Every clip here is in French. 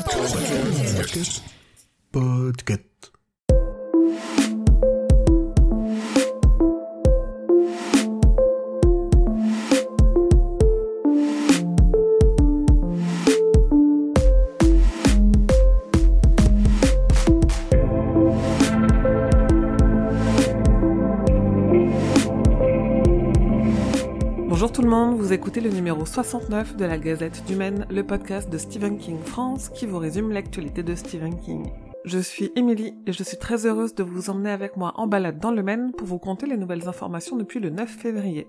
Podcast. Podcast. Bonjour tout le monde, vous écoutez le numéro 69 de la Gazette du Maine, le podcast de Stephen King France qui vous résume l'actualité de Stephen King. Je suis Émilie et je suis très heureuse de vous emmener avec moi en balade dans le Maine pour vous conter les nouvelles informations depuis le 9 février.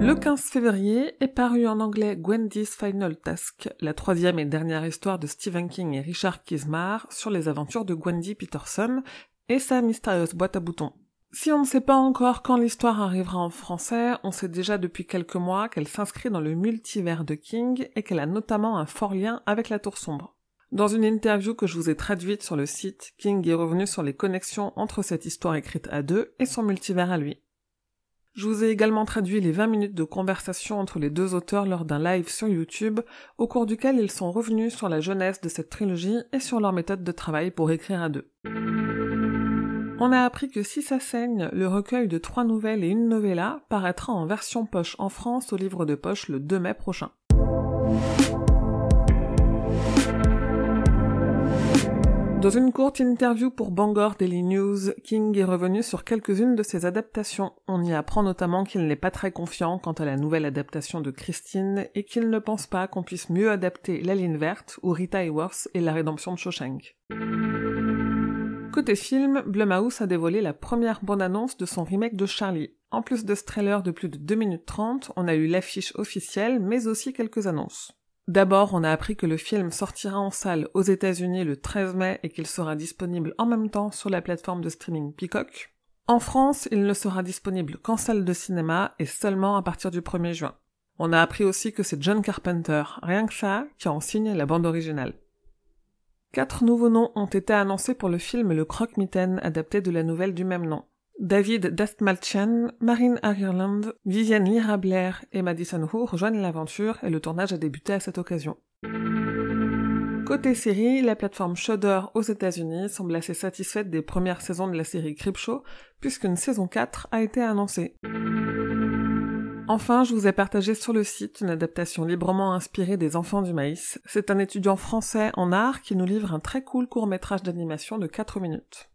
Le 15 février est paru en anglais Gwendy's Final Task, la troisième et dernière histoire de Stephen King et Richard Kismar sur les aventures de Gwendy Peterson et sa mystérieuse boîte à boutons. Si on ne sait pas encore quand l'histoire arrivera en français, on sait déjà depuis quelques mois qu'elle s'inscrit dans le multivers de King et qu'elle a notamment un fort lien avec la Tour Sombre. Dans une interview que je vous ai traduite sur le site, King est revenu sur les connexions entre cette histoire écrite à deux et son multivers à lui. Je vous ai également traduit les 20 minutes de conversation entre les deux auteurs lors d'un live sur YouTube, au cours duquel ils sont revenus sur la jeunesse de cette trilogie et sur leur méthode de travail pour écrire à deux. On a appris que Si ça saigne, le recueil de trois nouvelles et une novella, paraîtra en version poche en France au livre de poche le 2 mai prochain. Dans une courte interview pour Bangor Daily News, King est revenu sur quelques-unes de ses adaptations. On y apprend notamment qu'il n'est pas très confiant quant à la nouvelle adaptation de Christine et qu'il ne pense pas qu'on puisse mieux adapter La ligne verte ou Rita Hayworth et la rédemption de Shawshank. Côté film, Blumhouse a dévoilé la première bande-annonce de son remake de Charlie. En plus de ce trailer de plus de 2 minutes 30, on a eu l'affiche officielle, mais aussi quelques annonces. D'abord, on a appris que le film sortira en salle aux États-Unis le 13 mai et qu'il sera disponible en même temps sur la plateforme de streaming Peacock. En France, il ne sera disponible qu'en salle de cinéma et seulement à partir du 1er juin. On a appris aussi que c'est John Carpenter, rien que ça, qui en signe la bande originale. Quatre nouveaux noms ont été annoncés pour le film Le Croque-Mitaine adapté de la nouvelle du même nom. David Dastmalchian, Marine Ireland, Vivienne Lyra Blair et Madison Hu rejoignent l'aventure et le tournage a débuté à cette occasion. Côté série, la plateforme Shudder aux États-Unis semble assez satisfaite des premières saisons de la série Creepshow, puisqu'une saison 4 a été annoncée. Enfin, je vous ai partagé sur le site une adaptation librement inspirée des Enfants du Maïs. C'est un étudiant français en art qui nous livre un très cool court-métrage d'animation de 4 minutes.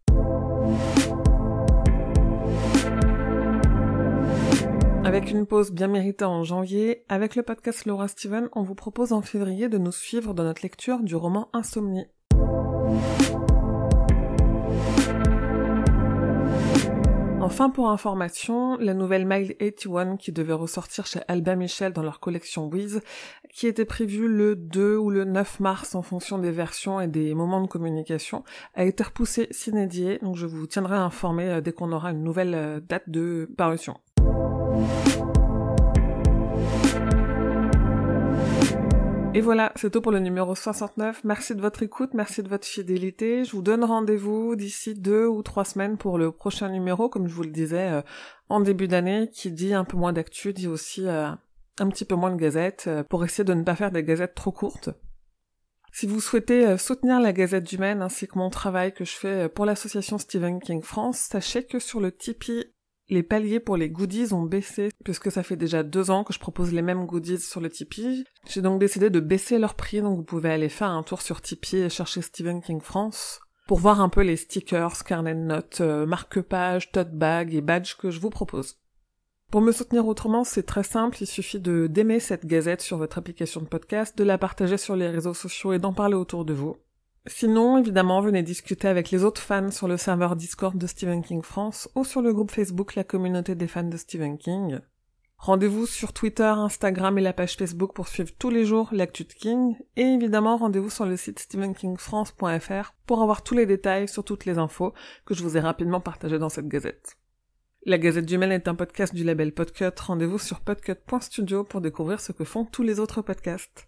Avec une pause bien méritée en janvier, avec le podcast Laura Steven, on vous propose en février de nous suivre dans notre lecture du roman Insomnie. Enfin, pour information, la nouvelle Mile 81 qui devait ressortir chez Albin Michel dans leur collection Wiz, qui était prévue le 2 ou le 9 mars en fonction des versions et des moments de communication, a été repoussée s'inédier, donc je vous tiendrai informé euh, dès qu'on aura une nouvelle euh, date de parution. Et voilà, c'est tout pour le numéro 69. Merci de votre écoute, merci de votre fidélité. Je vous donne rendez-vous d'ici deux ou trois semaines pour le prochain numéro, comme je vous le disais, euh, en début d'année, qui dit un peu moins d'actu, dit aussi euh, un petit peu moins de gazettes, euh, pour essayer de ne pas faire des gazettes trop courtes. Si vous souhaitez soutenir la Gazette du Maine ainsi que mon travail que je fais pour l'association Stephen King France, sachez que sur le Tipeee les paliers pour les goodies ont baissé, puisque ça fait déjà deux ans que je propose les mêmes goodies sur le Tipeee. J'ai donc décidé de baisser leur prix, donc vous pouvez aller faire un tour sur Tipeee et chercher Stephen King France pour voir un peu les stickers, carnet de notes, euh, marque-page, tote bag et badge que je vous propose. Pour me soutenir autrement, c'est très simple, il suffit de d'aimer cette gazette sur votre application de podcast, de la partager sur les réseaux sociaux et d'en parler autour de vous. Sinon, évidemment, venez discuter avec les autres fans sur le serveur Discord de Stephen King France ou sur le groupe Facebook La communauté des fans de Stephen King. Rendez-vous sur Twitter, Instagram et la page Facebook pour suivre tous les jours l'actu de King. Et évidemment, rendez-vous sur le site stephenkingfrance.fr pour avoir tous les détails sur toutes les infos que je vous ai rapidement partagées dans cette gazette. La Gazette du Mail est un podcast du label Podcut. Rendez-vous sur podcut.studio pour découvrir ce que font tous les autres podcasts.